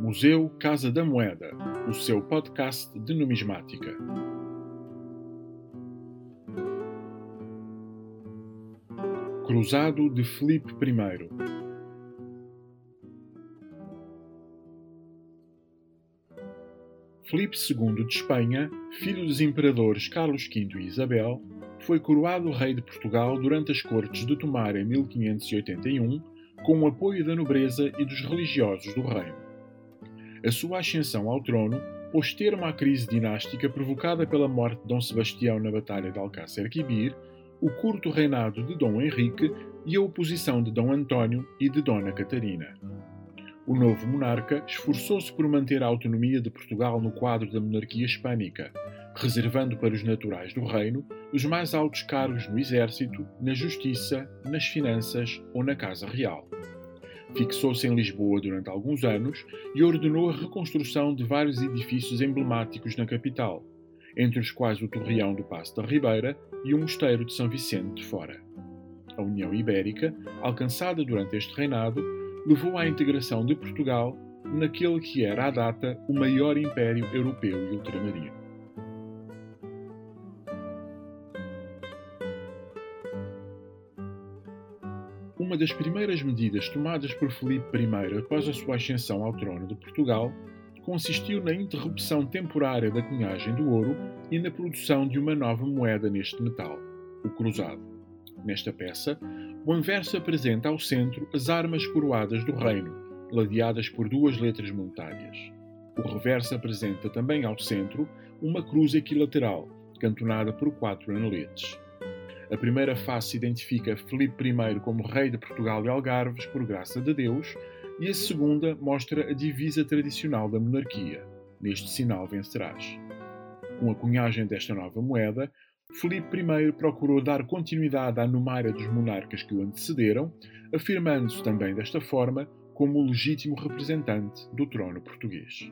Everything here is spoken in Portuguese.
Museu Casa da Moeda, o seu podcast de numismática. Cruzado de Felipe I. Felipe II de Espanha, filho dos imperadores Carlos V e Isabel, foi coroado rei de Portugal durante as cortes de Tomar em 1581, com o apoio da nobreza e dos religiosos do reino. A sua ascensão ao trono pôs termo à crise dinástica provocada pela morte de Dom Sebastião na Batalha de Alcácer Quibir, o curto reinado de Dom Henrique e a oposição de Dom António e de Dona Catarina. O novo monarca esforçou-se por manter a autonomia de Portugal no quadro da monarquia hispânica, reservando para os naturais do reino os mais altos cargos no exército, na justiça, nas finanças ou na Casa Real. Fixou-se em Lisboa durante alguns anos e ordenou a reconstrução de vários edifícios emblemáticos na capital, entre os quais o Torreão do Passo da Ribeira e o Mosteiro de São Vicente de Fora. A União Ibérica, alcançada durante este reinado, levou à integração de Portugal naquele que era à data o maior império europeu e ultramarino. Uma das primeiras medidas tomadas por Filipe I após a sua ascensão ao trono de Portugal consistiu na interrupção temporária da cunhagem do ouro e na produção de uma nova moeda neste metal, o cruzado. Nesta peça, o anverso apresenta ao centro as armas coroadas do reino, ladeadas por duas letras monetárias. O reverso apresenta também ao centro uma cruz equilateral, cantonada por quatro aneletes. A primeira face identifica Filipe I como rei de Portugal e Algarves por graça de Deus, e a segunda mostra a divisa tradicional da monarquia. Neste sinal vencerás. Com a cunhagem desta nova moeda, Filipe I procurou dar continuidade à numária dos monarcas que o antecederam, afirmando-se também desta forma como o legítimo representante do trono português.